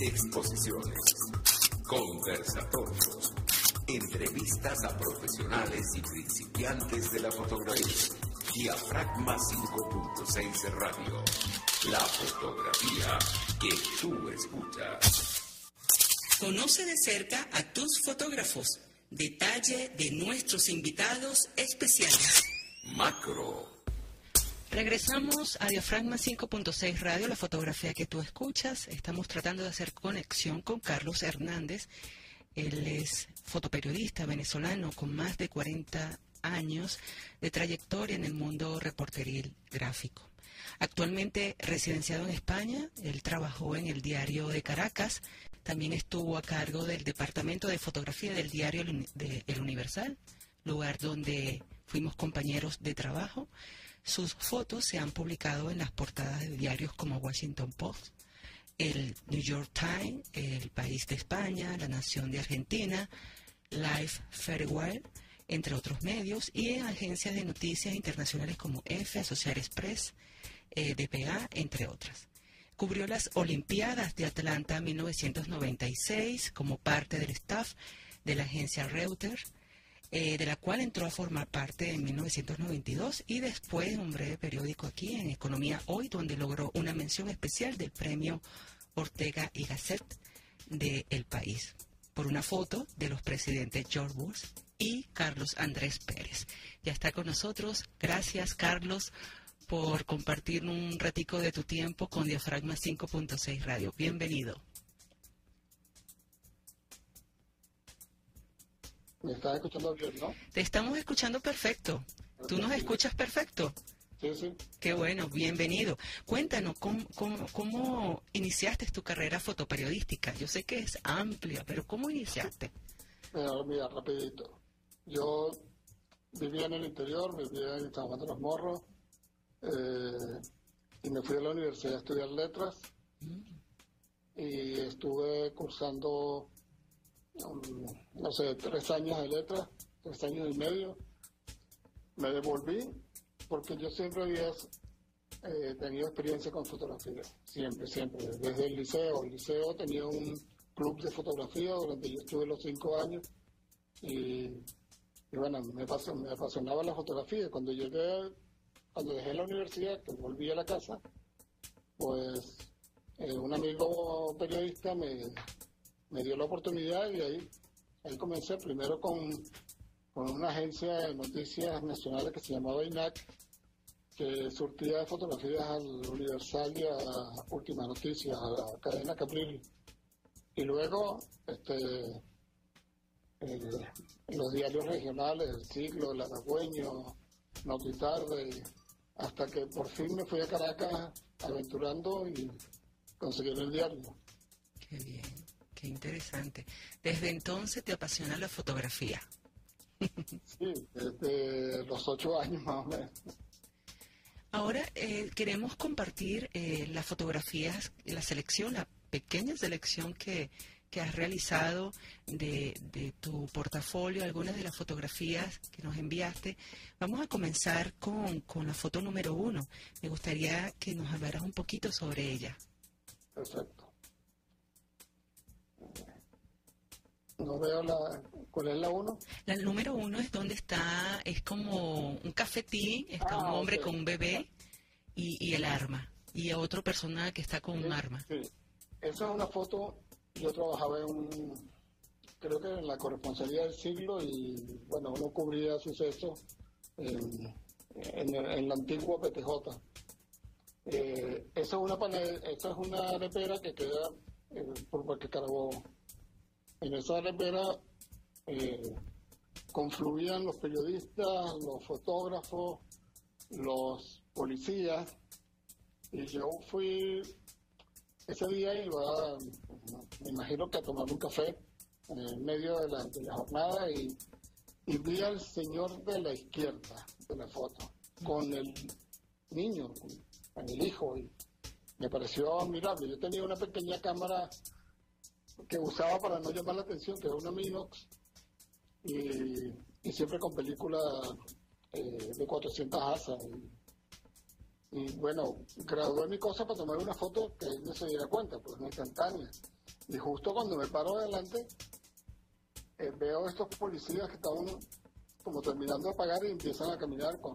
exposiciones, conversatorios, entrevistas a profesionales y principiantes de la fotografía. Diafragma 5.6 Radio. La fotografía que tú escuchas. Conoce de cerca a tus fotógrafos. Detalle de nuestros invitados especiales. Macro. Regresamos a Diafragma 5.6 Radio, la fotografía que tú escuchas. Estamos tratando de hacer conexión con Carlos Hernández. Él es fotoperiodista venezolano con más de 40 años de trayectoria en el mundo reporteril gráfico. Actualmente residenciado en España, él trabajó en el diario de Caracas, también estuvo a cargo del departamento de fotografía del diario El Universal, lugar donde fuimos compañeros de trabajo. Sus fotos se han publicado en las portadas de diarios como Washington Post, el New York Times, El País de España, La Nación de Argentina, Life Farewell, entre otros medios, y en agencias de noticias internacionales como EFE, Associated Press, eh, DPA, entre otras. Cubrió las Olimpiadas de Atlanta 1996 como parte del staff de la agencia Reuters, eh, de la cual entró a formar parte en 1992 y después un breve periódico aquí en Economía Hoy, donde logró una mención especial del premio Ortega y Gasset de El País por una foto de los presidentes George Bush y Carlos Andrés Pérez. Ya está con nosotros. Gracias, Carlos, por compartir un ratico de tu tiempo con Diafragma 5.6 Radio. Bienvenido. ¿Me estás escuchando bien, no? Te estamos escuchando perfecto. ¿Tú nos escuchas perfecto? Sí, sí. Qué bueno, bienvenido. Cuéntanos, ¿cómo, cómo, cómo iniciaste tu carrera fotoperiodística? Yo sé que es amplia, pero ¿cómo iniciaste? Mira, mira, rapidito. Yo vivía en el interior, vivía en San Juan de los Morros, eh, y me fui a la universidad a estudiar letras, y estuve cursando, no sé, tres años de letras, tres años y medio. Me devolví porque yo siempre había eh, tenido experiencia con fotografía, siempre, siempre, desde el liceo. El liceo tenía un club de fotografía durante yo estuve los cinco años y, bueno, me, me apasionaba la fotografía. Cuando llegué, cuando dejé la universidad, que volví a la casa, pues eh, un amigo periodista me, me dio la oportunidad y ahí, ahí comencé primero con con una agencia de noticias nacionales que se llamaba INAC, que surtía fotografías al Universal y a Última Noticias, a la cadena Capril. Y luego, este, los diarios regionales, El Siglo, El Aragüeño, Notitarde, hasta que por fin me fui a Caracas aventurando y conseguí el diario. Qué interesante. Desde entonces te apasiona la fotografía. Sí, desde los ocho años más o menos. Ahora eh, queremos compartir eh, las fotografías, la selección, la pequeña selección que, que has realizado de, de, tu portafolio, algunas de las fotografías que nos enviaste. Vamos a comenzar con, con la foto número uno. Me gustaría que nos hablaras un poquito sobre ella. Perfecto. No veo la... ¿Cuál es la uno? La número uno es donde está, es como un cafetín, está Ah, un hombre con un bebé y, y el arma. Y otra persona que está con un arma. Sí. Esa es una foto, yo trabajaba en un, creo que en la corresponsalía del siglo y bueno, uno cubría sucesos en, en, en la antigua PTJ. Eh, esa es una pane- esa es una arepera que queda eh, por Parque Carabobo. En esa arepera eh, confluían los periodistas, los fotógrafos, los policías, y yo fui, ese día iba, me imagino que a tomar un café en medio de la, de la jornada y, y vi al señor de la izquierda de la foto con el niño, con el hijo, y me pareció admirable. Yo tenía una pequeña cámara que usaba para no llamar la atención, que era una Minox, y, y siempre con películas eh, de 400 asas. Y, y bueno, gradué mi cosa para tomar una foto que él no se diera cuenta, pues no instantánea. Y justo cuando me paro adelante, eh, veo estos policías que estaban como terminando de pagar y empiezan a caminar con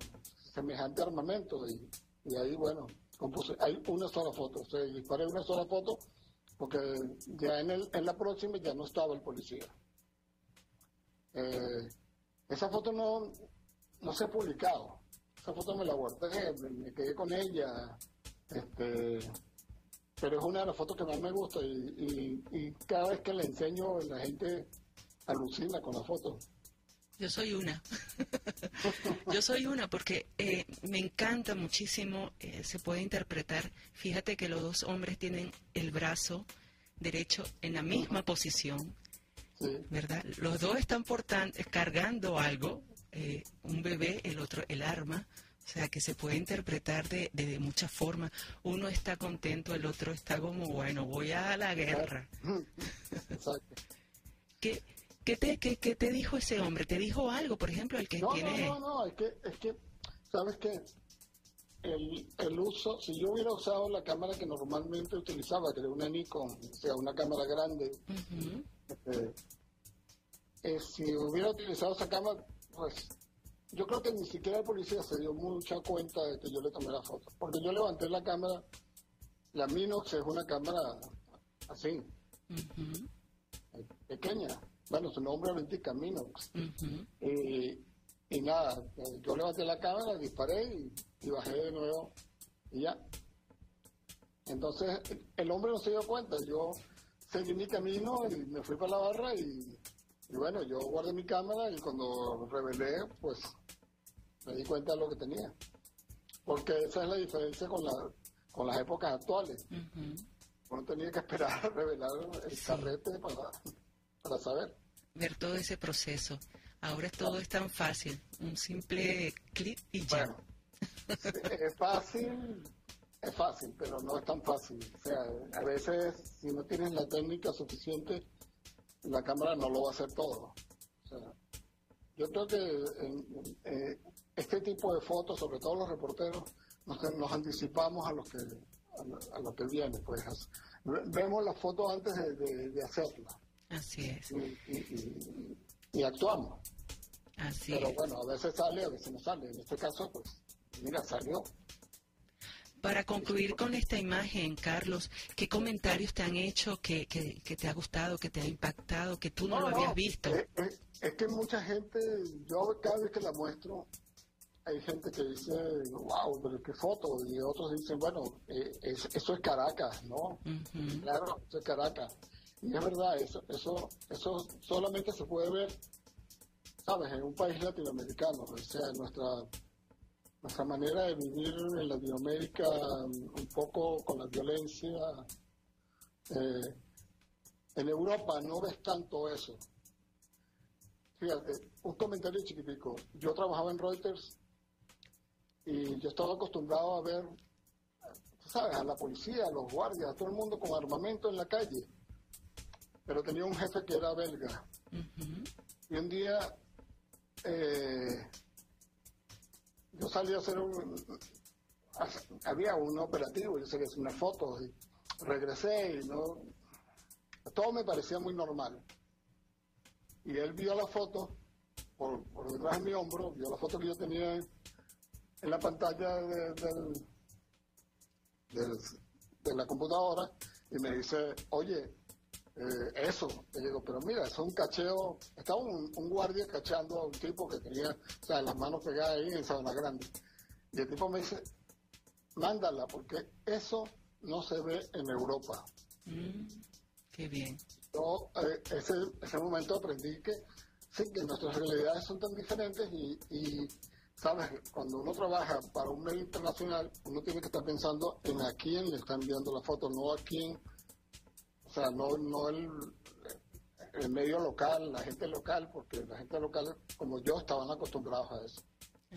semejante armamento. Y, y ahí, bueno, compuse, hay una sola foto. O sea, disparé una sola foto porque ya en, el, en la próxima ya no estaba el policía. Eh, esa foto no, no se ha publicado. Esa foto me la guardé, me, quedé con ella. Este, pero es una de las fotos que más me gusta y, cada vez que la enseño la gente alucina con la foto. Yo soy una. Yo soy una porque eh, me encanta muchísimo, eh, se puede interpretar, fíjate que los dos hombres tienen el brazo derecho en la misma posición, ¿verdad? Los dos están portando, cargando algo, eh, un bebé, el otro el arma, o sea que se puede interpretar de, de, muchas formas. Uno está contento, el otro está como, bueno, voy a la guerra. Exacto. ¿Qué, qué, te, qué, qué, te dijo ese hombre? ¿Te dijo algo, por ejemplo, el que tiene... No, no, no, es que, es que ¿sabes qué? El, el, uso, si yo hubiera usado la cámara que normalmente utilizaba, que era una Nikon, o sea, una cámara grande, eh, si hubiera utilizado esa cámara, pues yo creo que ni siquiera el policía se dio mucha cuenta de que yo le tomé la foto. Porque yo levanté la cámara, la Minox es una cámara así, pequeña. Bueno, su nombre lo indica Minox. y nada, yo levanté la cámara, disparé y, bajé de nuevo y ya. Entonces el hombre no se dio cuenta. Yo seguí mi camino y me fui para la barra y y bueno, yo guardé mi cámara y cuando revelé, pues me di cuenta de lo que tenía. Porque esa es la diferencia con, la, con las épocas actuales. Uno tenía que esperar a revelar el carrete para, para saber. Ver todo ese proceso. Ahora todo es tan fácil. Un simple clic y ya. Bueno, es fácil, es fácil, pero no es tan fácil. O sea, a veces si no tienes la técnica suficiente, la cámara no lo va a hacer todo. yo creo que eh, este tipo de fotos, sobre todo los reporteros, nos, anticipamos a lo que a lo, que viene, pues vemos la foto antes de, hacerla. Así es. Y, actuamos. Así Pero bueno, a veces sale, a veces no sale. En este caso, pues, mira, salió. Para concluir con esta imagen, Carlos, ¿qué comentarios te han hecho que, que, te ha gustado, que te ha impactado, que tú no, lo habías visto? Es, que mucha gente, yo cada vez que la muestro, hay gente que dice, wow, pero qué foto, y otros dicen, bueno, eh, eso es Caracas, ¿no? Claro, eso es Caracas. Y es verdad, eso, eso, eso solamente se puede ver, ¿sabes?, en un país latinoamericano, o sea, nuestra nuestra manera de vivir en Latinoamérica un poco con la violencia. Eh, en Europa no ves tanto eso. Fíjate, un comentario chiquitico. Yo trabajaba en Reuters y yo estaba acostumbrado a ver, ¿sabes? A la policía, a los guardias, a todo el mundo con armamento en la calle. Pero tenía un jefe que era belga. Y un día eh, yo salí a hacer un... Había un operativo, yo salí a hacer una foto y regresé y no... Todo me parecía muy normal. Y él vio la foto por, detrás de mi hombro, vio la foto que yo tenía en la pantalla de, de la computadora y me dice, oye, eh, eso. Le digo, pero mira, es un cacheo. Estaba un, guardia cacheando a un tipo que tenía, o sea, las manos pegadas ahí en Sabana Grande. Y el tipo me dice, mándala, porque eso no se ve en Europa. Mm, qué bien. Yo eh, ese, ese momento aprendí que sí, que nuestras realidades son tan diferentes y, y, sabes, cuando uno trabaja para un medio internacional, uno tiene que estar pensando en a quién le están enviando la foto, no a quién o sea, no, no el, el medio local, la gente local, porque la gente local, como yo, estaban acostumbrados a eso.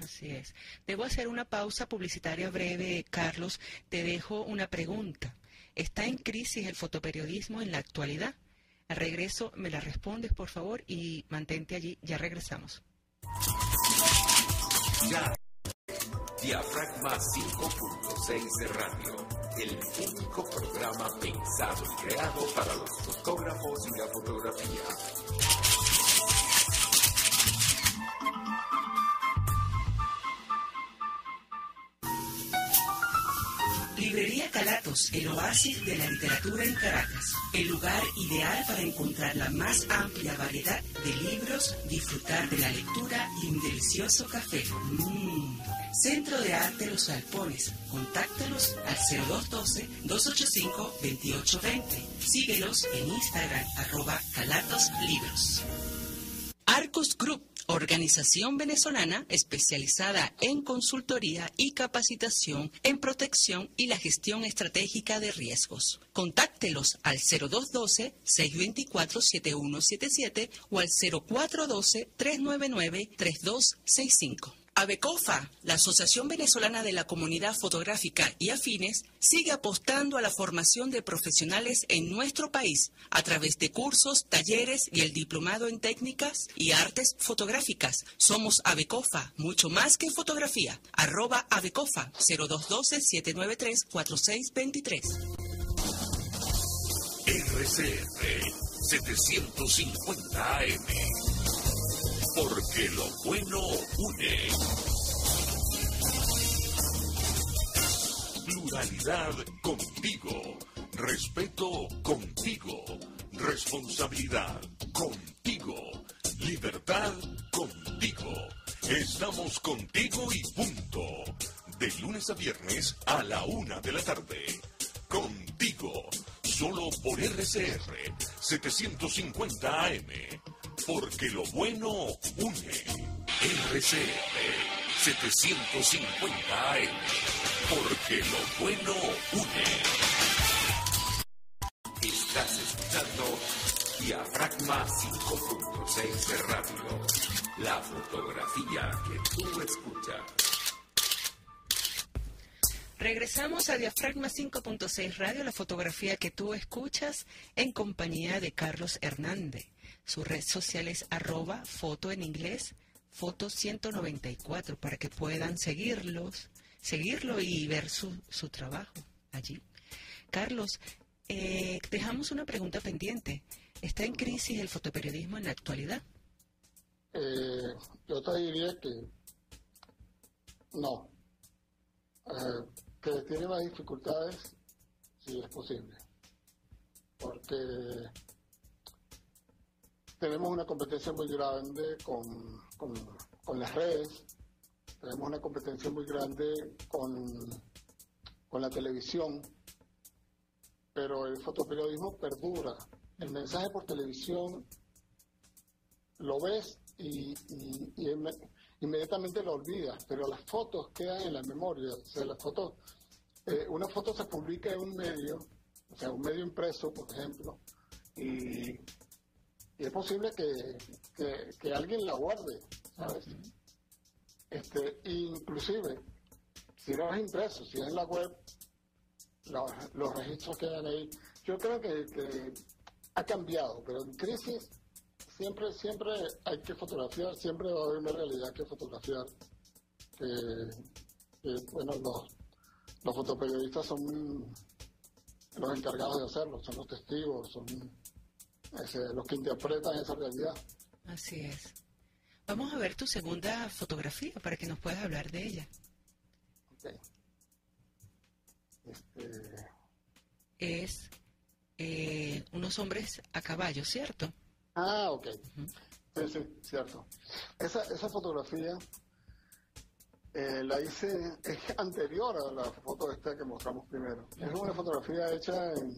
Así es. Debo hacer una pausa publicitaria breve, Carlos. Te dejo una pregunta. ¿Está en crisis el fotoperiodismo en la actualidad? Al regreso me la respondes, por favor, y mantente allí. Ya regresamos. Ya. Diafragma 5.6 de radio el único programa pensado creado para los fotógrafos y la fotografía. Librería Calatos, el oasis de la literatura en Caracas. El lugar ideal para encontrar la más amplia variedad de libros, disfrutar de la lectura y un delicioso café. Mm. Centro de Arte Los Alpones. Contáctalos al 0212-285-2820. Síguelos en Instagram, arroba Calatos Libros. Arcos Group organización venezolana especializada en consultoría y capacitación en protección y la gestión estratégica de riesgos. Contáctelos al 0212-624-7177 o al 0412-399-3265. ABECOFA, la Asociación Venezolana de la Comunidad Fotográfica y Afines, sigue apostando a la formación de profesionales en nuestro país a través de cursos, talleres y el diplomado en técnicas y artes fotográficas. Somos ABECOFA, mucho más que fotografía. Arroba ABECOFA 0212-793-4623. RCR 750 AM porque lo bueno une. Pluralidad contigo. Respeto contigo. Responsabilidad contigo. Libertad contigo. Estamos contigo y punto. De lunes a viernes a la una de la tarde. Contigo. Solo por RCR 750 AM porque lo bueno une. RCR 750 AM, porque lo bueno une. Estás escuchando Diafragma 5.6 de radio. La fotografía que tú escuchas. Regresamos a Diafragma 5.6 Radio, la fotografía que tú escuchas en compañía de Carlos Hernández. Su red social es arroba foto en inglés, foto 194, para que puedan seguirlos, seguirlo y ver su, su trabajo allí. Carlos, eh, dejamos una pregunta pendiente. ¿Está en crisis el fotoperiodismo en la actualidad? Eh, yo te diría que no. Eh, que tiene más dificultades, si es posible. Porque tenemos una competencia muy grande con, con, las redes, tenemos una competencia muy grande con, con la televisión, pero el fotoperiodismo perdura. El mensaje por televisión lo ves y, inmediatamente lo olvidas, pero las fotos quedan en la memoria. O sea, las fotos, eh, una foto se publica en un medio, o sea, un medio impreso, por ejemplo, y y es posible que, alguien la guarde, ¿sabes? Este, inclusive, si no es impreso, si es en la web, los, registros quedan ahí. Yo creo que, ha cambiado, pero en crisis siempre, siempre hay que fotografiar, siempre va a haber una realidad que fotografiar. bueno, los, los fotoperiodistas son los encargados de hacerlo, son los testigos, son los que interpretan esa realidad. Así es. Vamos a ver tu segunda fotografía para que nos puedas hablar de ella. Este... Es eh, unos hombres a caballo, ¿cierto? Ah, ok. Sí, sí, cierto. Esa, esa fotografía eh, la hice, es anterior a la foto esta que mostramos primero. Es una fotografía hecha en,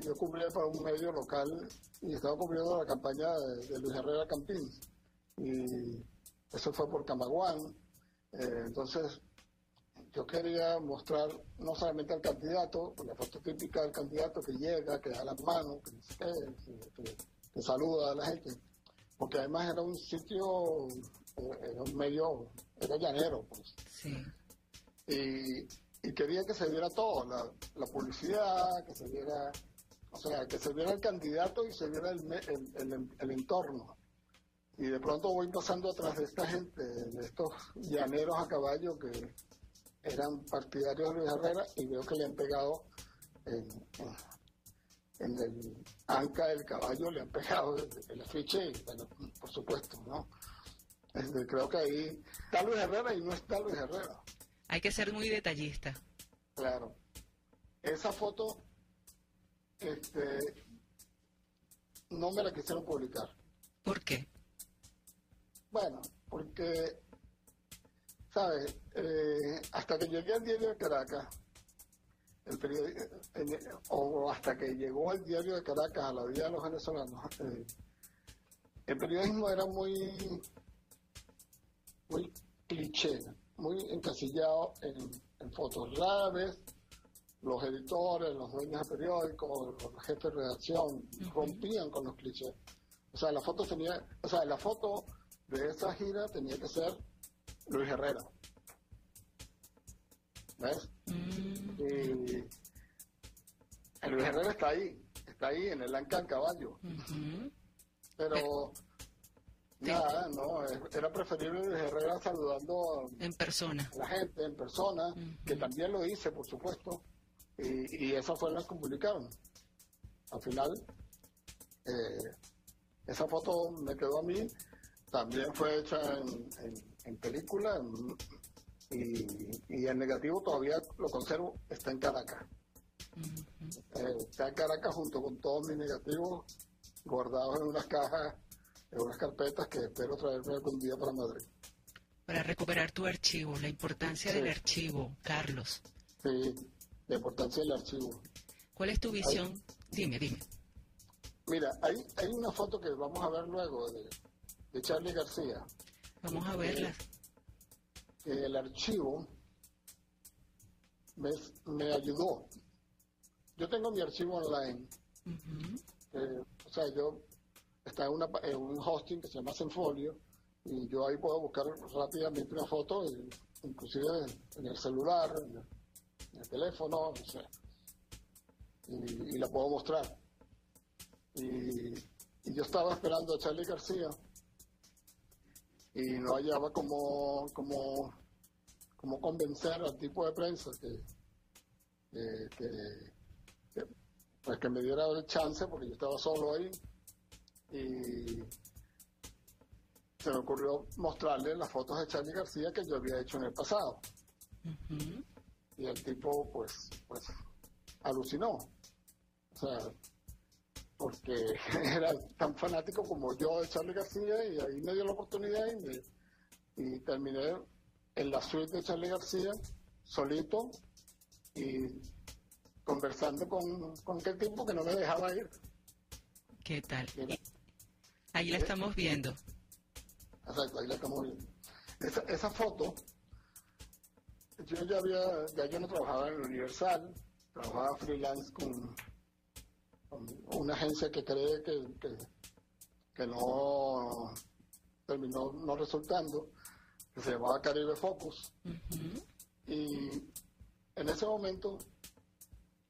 yo cubría para un medio local y estaba cubriendo la campaña de, Luis Herrera Campín. Y eso fue por Camaguán. Eh, entonces, yo quería mostrar no solamente al candidato, la foto típica del candidato que llega, que da las manos, que, saluda a la gente, porque además era un sitio, eh, era un medio, era llanero, pues. Sí. Y, quería que se viera todo, la, la publicidad, que se viera o sea, que se viera el candidato y se viera el, entorno. Y de pronto voy pasando atrás de esta gente, de estos llaneros a caballo que, eran partidarios de Luis Herrera y veo que le han pegado en, en, el anca del caballo, le han pegado el, afiche y bueno, por supuesto, ¿no? Este, creo que ahí está Luis Herrera y no está Luis Herrera. Hay que ser muy detallista. Claro. Esa foto este, no me la quisieron publicar. ¿Por qué? Bueno, porque, ¿sabes? Eh, hasta que llegué al diario de Caracas, el o hasta que llegó al diario de Caracas a la vida de los venezolanos, eh, el periodismo era muy, muy cliché, muy encasillado en, fotos. Raras los editores, los dueños de periódicos, los jefes de redacción rompían con los clichés. O sea, la foto tenía, o sea, la foto de esa gira tenía que ser Luis Herrera. ¿Ves? Mm. Y el Luis Herrera está ahí, está ahí en el Anca Caballo. Pero nada, no, era preferible Luis Herrera saludando en persona. a la gente, en persona, que también lo hice, por supuesto y, y esas fueron las que publicaron. Al final, eh, esa foto me quedó a mí, también fue hecha en, película y, y, el negativo todavía lo conservo, está en Caracas. Eh, está en Caracas junto con todos mis negativos guardados en unas cajas, en unas carpetas que espero traerme algún día para Madrid. Para recuperar tu archivo, la importancia del archivo, Carlos. Sí, la importancia del archivo. ¿Cuál es tu visión? dime, dime. Mira, hay, hay una foto que vamos a ver luego de, de Charlie García. Vamos a verla. Que el archivo me, me, ayudó. Yo tengo mi archivo online. o sea, yo está en, una, en, un hosting que se llama Zenfolio y yo ahí puedo buscar rápidamente una foto, inclusive en el celular, el teléfono, no sé, y, la puedo mostrar. Y, yo estaba esperando a Charlie García. Y no hallaba como, como, como convencer al tipo de prensa que, que, pues que me diera el chance porque yo estaba solo ahí. Y se me ocurrió mostrarle las fotos de Charlie García que yo había hecho en el pasado y el tipo pues, pues alucinó. O sea, porque era tan fanático como yo de Charlie García y ahí me dio la oportunidad y, y terminé en la suite de Charlie García solito y conversando con, con aquel tipo que no me dejaba ir. ¿Qué tal? Ahí la estamos viendo. Exacto, ahí la estamos viendo. Esa, esa foto yo ya había, ya yo no trabajaba en el Universal, trabajaba freelance con, una agencia que cree que, que, no terminó no resultando, que se llamaba Caribe Focus. Y en ese momento,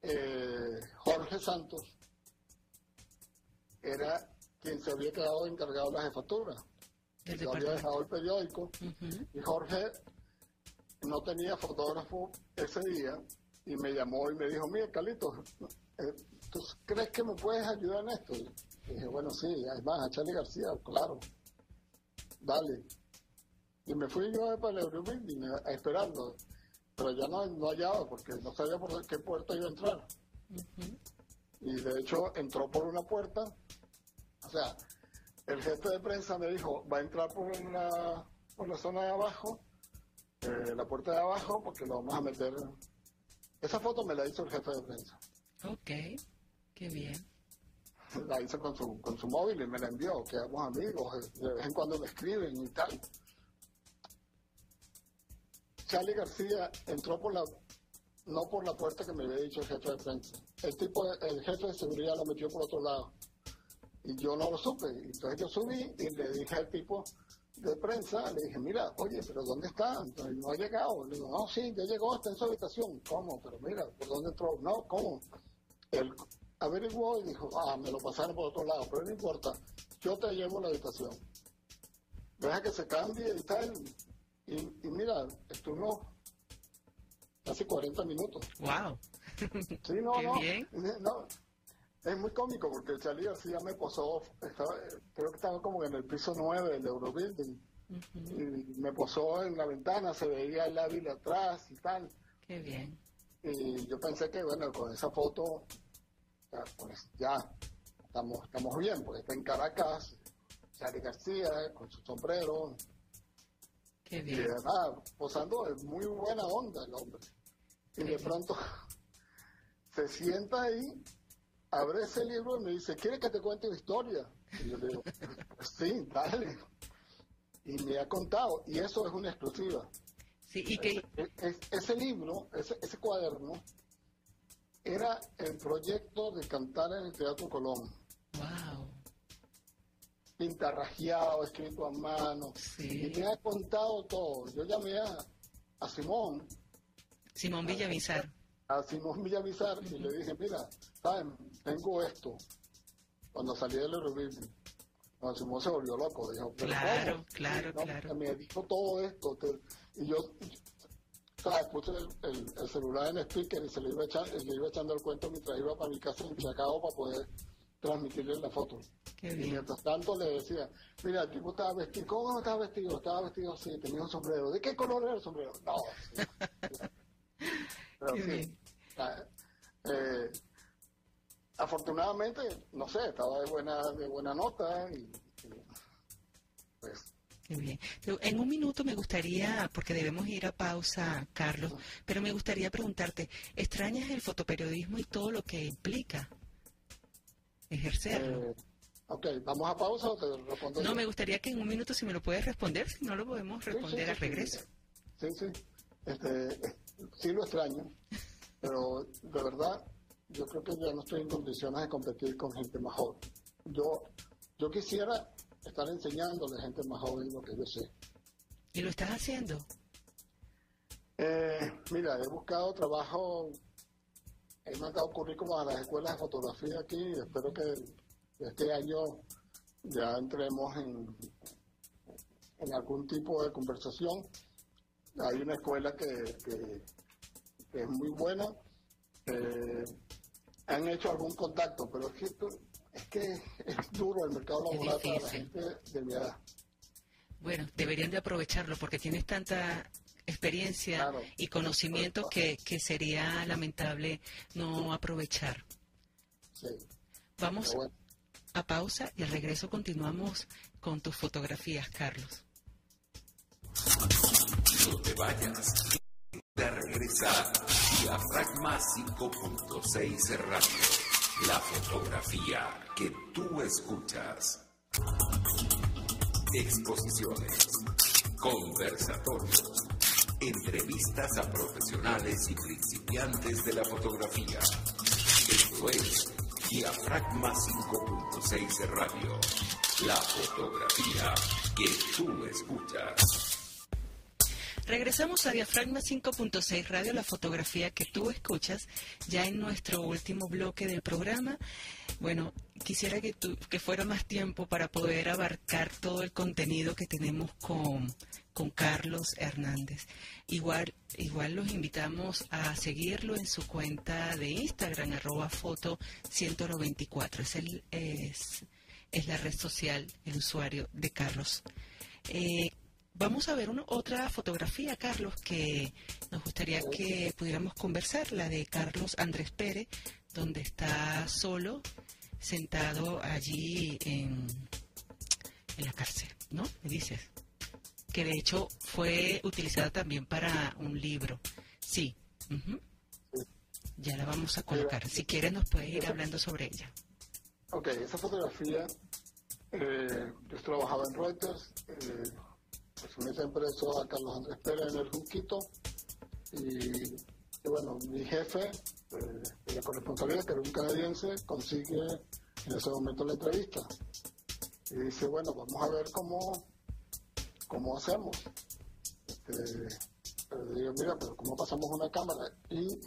eh, Jorge Santos era quien se había quedado encargado de la jefatura. Yo había dejado el periódico y Jorge no tenía fotógrafo ese día y me llamó y me dijo, mira, Carlitos, eh, ¿tú crees que me puedes ayudar en esto? Y dije, bueno, sí, además a Charlie García, claro, dale. Y me fui yo para el Eurobuilding esperando, pero ya no, no hallaba porque no sabía por qué puerta iba a entrar. Y de hecho entró por una puerta, o sea, el jefe de prensa me dijo, va a entrar por, una, por la zona de abajo eh, la puerta de abajo porque lo vamos a meter. Esa foto me la hizo el jefe de prensa. Ok, qué bien. La hizo con su, con su móvil y me la envió, quedamos amigos, de vez en cuando me escriben y tal. Charlie García entró por la, no por la puerta que me había dicho el jefe de prensa. El tipo, el jefe de seguridad lo metió por otro lado. Y yo no lo supe. Entonces yo subí y le dije al tipo, de prensa, le dije, mira, oye, pero ¿dónde está? no ha llegado. Le digo, no, sí, ya llegó, está en su habitación. ¿Cómo? Pero mira, ¿por dónde entró? No, ¿cómo? Él averiguó y dijo, ah, me lo pasaron por otro lado, pero no importa, yo te llevo a la habitación. Deja que se cambie y tal. Y, y mira, estuvo casi 40 minutos. ¡Wow! Sí, no, no, no. Es muy cómico porque Charlie García me posó, estaba, creo que estaba como en el piso 9 del Eurobuilding. Y me posó en la ventana, se veía el Ávila atrás y tal. Qué bien. Y yo pensé que, bueno, con esa foto, ya, pues ya, estamos, estamos bien, porque está en Caracas, Charlie García con su sombrero. Qué bien. Y nada, posando es muy buena onda el hombre. Y de pronto se sienta ahí abre ese libro y me dice, ¿quieres que te cuente una historia? Y yo le digo, sí, dale. Y me ha contado, y eso es una exclusiva. Sí, y que... Ese, libro, ese, ese cuaderno, era el proyecto de cantar en el Teatro Colón. ¡Wow! Pintarrajeado, escrito a mano. Sí. Y me ha contado todo. Yo llamé a, a Simón. Simón Villavizar a Simón Villamizar y le dije, mira, ¿saben? Tengo esto. Cuando salí del. Cuando Simón se volvió loco, dijo, claro, claro, claro. Me dijo todo esto. y yo, ¿sabes? Puse el, celular en speaker y se le iba, echando, le iba echando el cuento mientras iba para mi casa en Chicago para poder transmitirle la foto. y mientras tanto le decía, mira, el tipo estaba vestido, ¿cómo estaba vestido? Estaba vestido así, tenía un sombrero. ¿De qué color era el sombrero? No. Ah, eh, afortunadamente, no sé, estaba de buena, de buena nota y, pues bien. En un minuto me gustaría, porque debemos ir a pausa, Carlos, pero me gustaría preguntarte, ¿extrañas el fotoperiodismo y todo lo que implica ejercerlo? Eh, ok, ¿vamos a pausa o te respondo? No, me gustaría que en un minuto si me lo puedes responder, si no lo podemos responder al regreso. Sí, sí. Este, sí lo extraño, pero de verdad yo creo que ya no estoy en condiciones de competir con gente más joven. Yo, yo quisiera estar enseñando a gente más joven lo que yo sé. ¿Y lo estás haciendo? Eh, mira, he buscado trabajo, he mandado currículum a las escuelas de fotografía aquí y espero que este año ya entremos en, en algún tipo de conversación hay una escuela que, es muy buena. Eh, han hecho algún contacto, pero es que, es que es duro el mercado laboral para la gente de mi edad. Bueno, deberían de aprovecharlo porque tienes tanta experiencia y conocimiento que, que, sería lamentable no aprovechar. Sí. Vamos a pausa y al regreso continuamos con tus fotografías, Carlos. No te vayas. Regresar. Diafragma 5.6 Radio. La fotografía que tú escuchas. Exposiciones. Conversatorios. Entrevistas a profesionales y principiantes de la fotografía. Esto es Diafragma 5.6 Radio. La fotografía que tú escuchas. Regresamos a Diafragma 5.6 Radio, la fotografía que tú escuchas, ya en nuestro último bloque del programa. Bueno, quisiera que, tú, que fuera más tiempo para poder abarcar todo el contenido que tenemos con, con Carlos Hernández. Igual, igual los invitamos a seguirlo en su cuenta de Instagram, arroba foto 194. Es, el, es, es la red social, el usuario de Carlos. Eh, Vamos a ver otra fotografía, Carlos, que nos gustaría que pudiéramos conversar, la de Carlos Andrés Pérez, donde está solo, sentado allí en, en la cárcel, ¿no? Me dices. Que de hecho fue utilizada también para un libro. Sí. Ya la vamos a colocar. Si quieres nos puedes ir hablando sobre ella. Ok, esa fotografía, eh, yo trabajaba en Reuters. Eh, pues me siempre eso a Carlos Andrés Pérez en el Junquito y, bueno, mi jefe eh, de la corresponsabilidad, que era un canadiense, consigue en ese momento la entrevista y dice, bueno, vamos a ver cómo, cómo hacemos. Este, pero digo, mira, pero ¿cómo pasamos una cámara? Y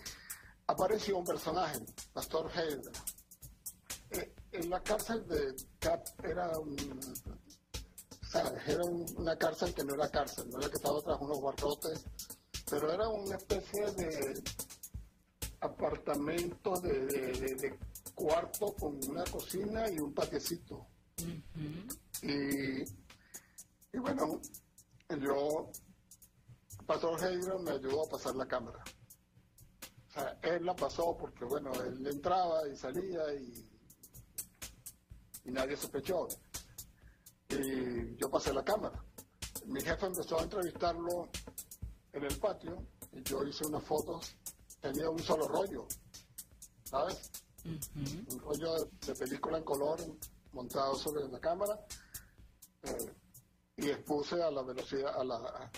apareció un personaje, Pastor Heidra. Eh, en la cárcel de Cap era un, era una cárcel que no era cárcel, no era que estaba tras unos barrotes pero era una especie de apartamento de, de, cuarto con una cocina y un patiecito. y, y, bueno, yo, Pastor Heidro me ayudó a pasar la cámara. O sea, él la pasó porque, bueno, él entraba y salía y, y nadie sospechó. Y yo pasé la cámara. Mi jefe empezó a entrevistarlo en el patio y yo hice unas fotos tenía un solo rollo, ¿sabes? Un rollo de, película en color montado sobre la cámara eh, y expuse a la velocidad, a la,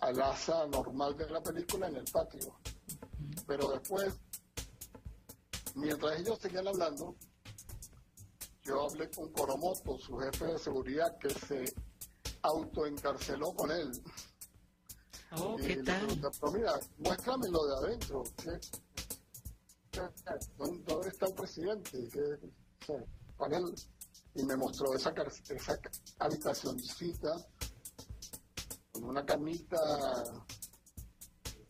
al, asa normal de la película en el patio. Pero después, mientras ellos seguían hablando, yo hablé con Coromoto, su jefe de seguridad, que se autoencarceló con él. Oh, ¿qué tal? pero mira, muéstrame lo de adentro. ¿Dónde está el presidente? y me mostró esa, esa habitacióncita con una camita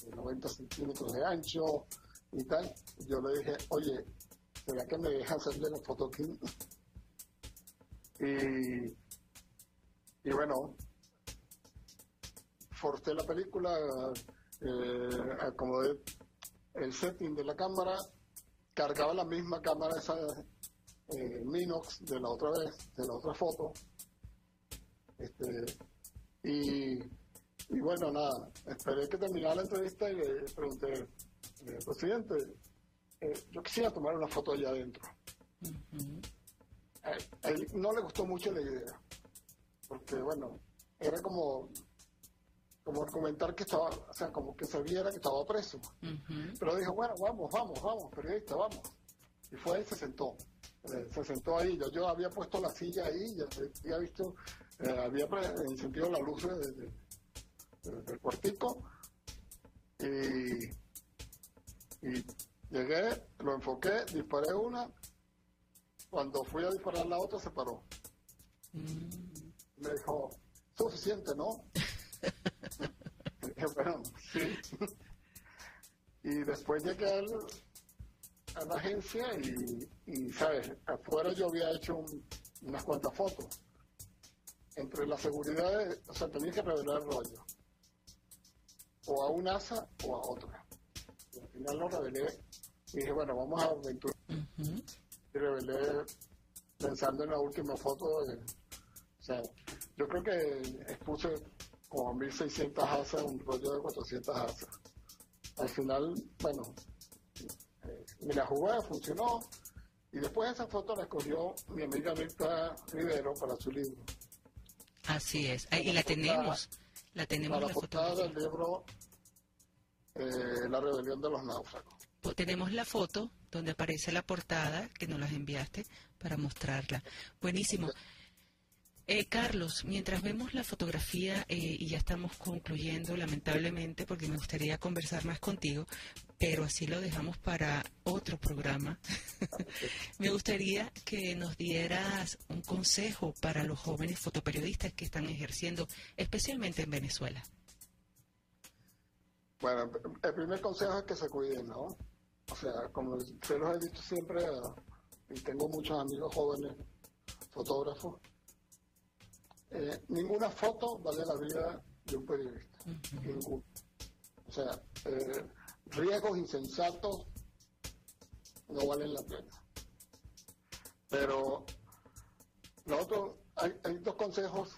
de 90 centímetros de ancho y tal. Yo le dije, oye, ¿será que me deja hacerle la foto aquí? Y, y bueno, forcé la película, eh, acomodé el setting de la cámara, cargaba la misma cámara esa eh, Minox de la otra vez, de la otra foto. Este, y, bueno, nada, esperé que terminara la entrevista y le pregunté, eh, presidente, yo quisiera tomar una foto allá adentro. A él no le gustó mucho la idea, porque bueno, era como como comentar que estaba, o sea, como que se viera que estaba preso. Pero dijo, bueno, vamos, vamos, vamos, periodista, vamos. Y fue y se sentó. Eh, se sentó ahí. Yo, yo había puesto la silla ahí, ya había visto, eh, había encendido la luz del cuartico. Y, y llegué, lo enfoqué, disparé una. Cuando fui a disparar la otra, se paró. Me dijo, suficiente, ¿no? bueno, sí. y después llegué a la agencia y, ¿sabes? Afuera yo había hecho unas cuantas fotos. Entre la seguridad, o sea, tenía que revelar el rollo. O a un asa o a otra. Y al final lo revelé y dije, bueno, vamos a aventurar. Y revelé pensando en la última foto. o sea, yo creo que expuse como 1.600 asas, un rollo de 400 asas. Al final, bueno, eh, me la jugué, funcionó. Y después esa foto la escogió mi amiga Mirta Rivero para su libro. Así es. y la tenemos. La tenemos para la, portada del libro eh, La rebelión de los náufragos. Tenemos la foto donde aparece la portada que nos las enviaste para mostrarla. Buenísimo. Eh, Carlos, mientras vemos la fotografía eh, y ya estamos concluyendo, lamentablemente, porque me gustaría conversar más contigo, pero así lo dejamos para otro programa, me gustaría que nos dieras un consejo para los jóvenes fotoperiodistas que están ejerciendo, especialmente en Venezuela. Bueno, el primer consejo es que se cuiden, ¿no? O sea, como se los he dicho siempre, y tengo muchos amigos jóvenes fotógrafos, eh, ninguna foto vale la vida de un periodista. O sea, eh, riesgos insensatos no valen la pena. Pero lo otro, hay, dos consejos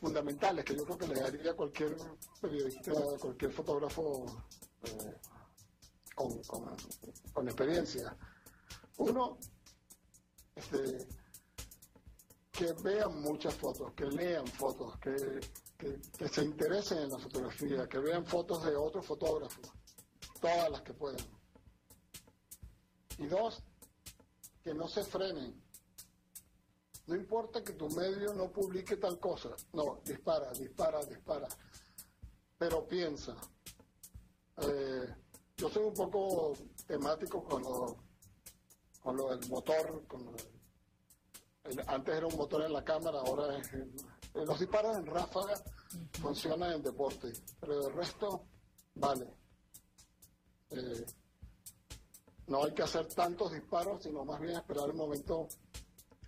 fundamentales que yo creo que le daría a cualquier periodista, cualquier fotógrafo eh, con, con, experiencia. Uno, este, que vean muchas fotos, que lean fotos, que, se interesen en la fotografía, que vean fotos de otros fotógrafos, todas las que puedan. Y dos, que no se frenen. No importa que tu medio no publique tal cosa, no, dispara, dispara, dispara. Pero piensa. Eh, yo soy un poco temático con lo, con lo del motor, con lo antes era un motor en la cámara, ahora es... los disparos en ráfaga funcionan en deporte, pero el resto vale. Eh, no hay que hacer tantos disparos, sino más bien esperar el momento,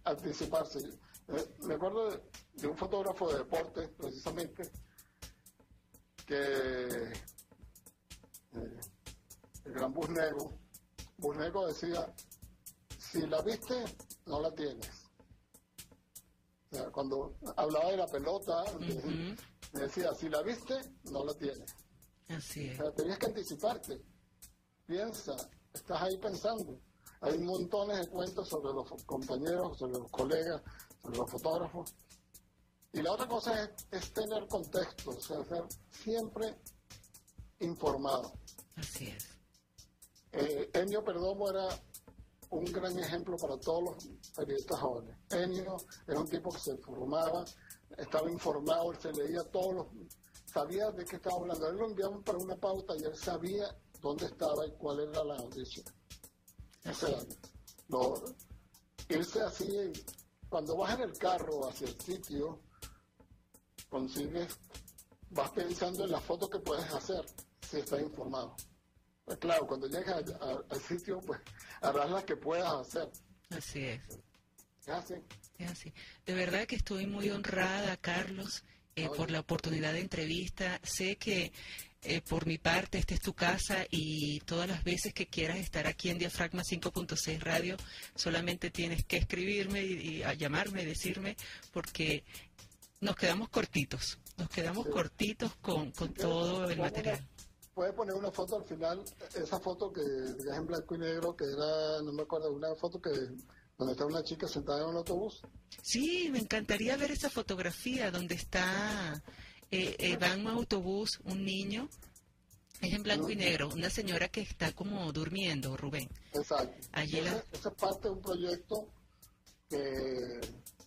anticiparse. Eh, me acuerdo de, un fotógrafo de deporte, precisamente, que eh, el gran Busnego, Busnego decía, si la viste, no la tienes. O sea, cuando hablaba de la pelota, me decía, si la viste, no la tienes. Así es. O sea, tenías que anticiparte. Piensa, estás ahí pensando. Hay montones de cuentos sobre los compañeros, sobre los colegas, sobre los fotógrafos. Y la otra cosa es, es tener contexto, o sea, ser siempre informado. Así es. Eh, Enio Perdomo era un gran ejemplo para todos los periodistas jóvenes. Enio era un tipo que se formaba, estaba informado, él se leía todos los... sabía de qué estaba hablando. Él lo enviaban para una pauta y él sabía dónde estaba y cuál era la noticia. O sea, lo, irse así, cuando vas en el carro hacia el sitio, consigues, vas pensando en la foto que puedes hacer si estás informado. Pues claro, cuando llegas al sitio, pues harás las que puedas hacer. Así es. Así. Así. De verdad que estoy muy honrada, Carlos, eh, por la oportunidad de entrevista. Sé que eh, por mi parte, esta es tu casa y todas las veces que quieras estar aquí en Diafragma 5.6 Radio, solamente tienes que escribirme y, a llamarme decirme, porque nos quedamos cortitos, nos quedamos cortitos con, con todo el material. Puedes poner una foto al final, esa foto que es en blanco y negro, que era, no me acuerdo, una foto que donde está una chica sentada en un autobús. Sí, me encantaría ver esa fotografía donde está eh, eh, va en un autobús un niño, es en blanco y negro, una señora que está como durmiendo, Rubén. Exacto. Allí esa, es parte de un proyecto que,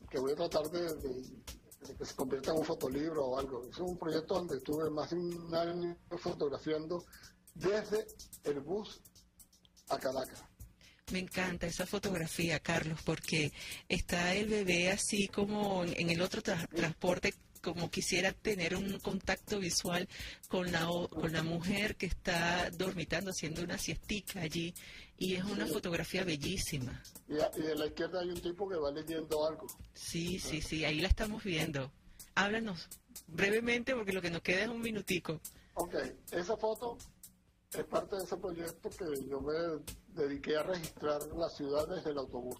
que voy a tratar de, que se convierta en un fotolibro o algo. Es un proyecto donde estuve más de un año fotografiando desde el bus a Caracas. Me encanta esa fotografía, Carlos, porque está el bebé así como en el otro transporte como quisiera tener un contacto visual con la, con la mujer que está dormitando, haciendo una siestica allí. Y es una fotografía bellísima. Y, a, en la izquierda hay un tipo que va leyendo algo. Sí, sí, sí, ahí la estamos viendo. Háblanos brevemente porque lo que nos queda es un minutico. Ok, esa foto es parte de ese proyecto que yo me dediqué a registrar la ciudad desde el autobús.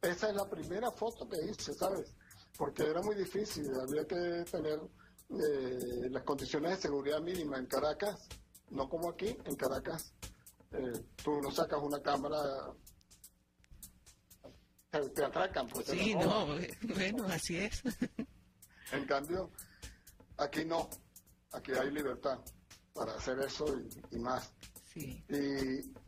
Esa es la primera foto que hice, ¿sabes? Porque era muy difícil, había que tener eh, las condiciones de seguridad mínima en Caracas, no como aquí, en Caracas eh, tú no sacas una cámara, te, atracan. Pues, sí, no, bueno, así es. en cambio, aquí no, aquí hay libertad para hacer eso y, y más. Sí. Y,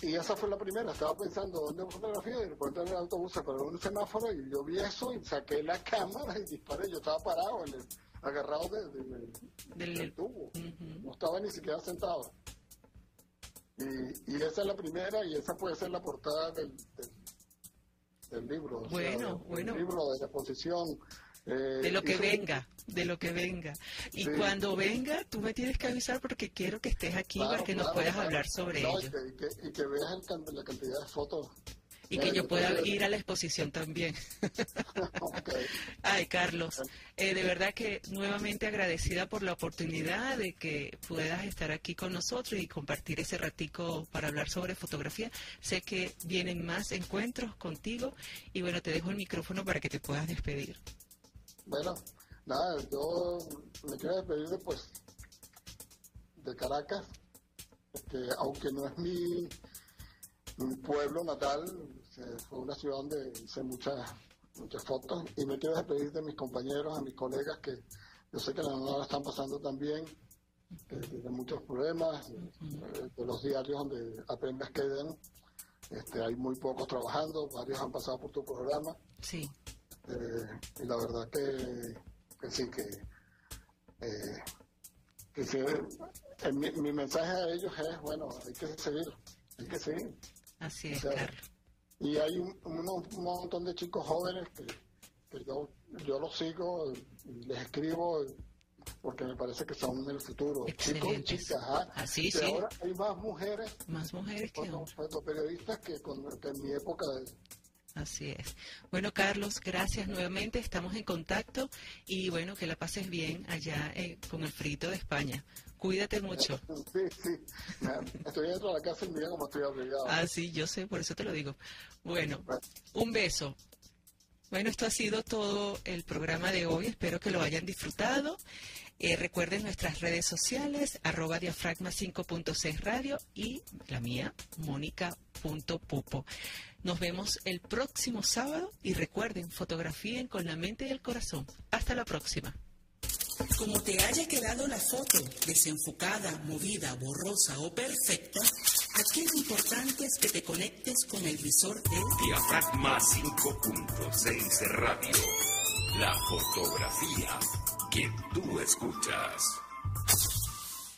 y esa fue la primera, estaba pensando dónde fotografía y de repente en el autobús se paró un semáforo y yo vi eso y saqué la cámara y disparé. Yo estaba parado, en el, agarrado del, tubo, no estaba ni siquiera sentado. Y, y, esa es la primera y esa puede ser la portada del, del, libro. Bueno, bueno. El libro de la exposición eh, de lo que venga, de lo que venga. Y cuando venga, tú me tienes que avisar porque quiero que estés aquí para que nos puedas hablar sobre ello. Y que, veas la cantidad de fotos. Y que yo pueda ir a la exposición también. Ay, Carlos, eh, de verdad que nuevamente agradecida por la oportunidad de que puedas estar aquí con nosotros y compartir ese ratico para hablar sobre fotografía. Sé que vienen más encuentros contigo y bueno, te dejo el micrófono para que te puedas despedir. Bueno, nada, yo me quiero despedir de, pues, de Caracas, que aunque no es mi, pueblo natal, fue una ciudad donde hice muchas muchas fotos y me quiero despedir de mis compañeros, a mis colegas que yo sé que la la están pasando también, de muchos problemas, de los diarios donde apenas quedan, este, hay muy pocos trabajando, varios han pasado por tu programa. Sí. Eh, y la verdad que, sí, que, eh, que mi, mensaje a ellos es, bueno, hay que seguir, hay que seguir. Así es. Y hay un, montón de chicos jóvenes que, yo, yo los sigo, les escribo, porque me parece que son el futuro. Chicos y Excelentes. chicas. ¿ah? Ah, sí, Y sí. ahora hay más mujeres Más mujeres que hombres. fotoperiodistas que, con- que en mi época Así es. Bueno, Carlos, gracias nuevamente. Estamos en contacto y bueno, que la pases bien allá eh, con el frito de España. Cuídate mucho. Sí, sí. Estoy dentro de la casa y mira cómo estoy obligado. Ah, sí, yo sé, por eso te lo digo. Bueno, un beso. Bueno, esto ha sido todo el programa de hoy. Espero que lo hayan disfrutado. Eh, recuerden nuestras redes sociales, arroba diafragma 5.6 radio y la mía, mónica.pupo. Nos vemos el próximo sábado y recuerden, fotografíen con la mente y el corazón. Hasta la próxima. Como te haya quedado la foto, desenfocada, movida, borrosa o perfecta, aquí lo importante es que te conectes con el visor del Diafragma 5.6 Radio. La fotografía quien tú escuchas.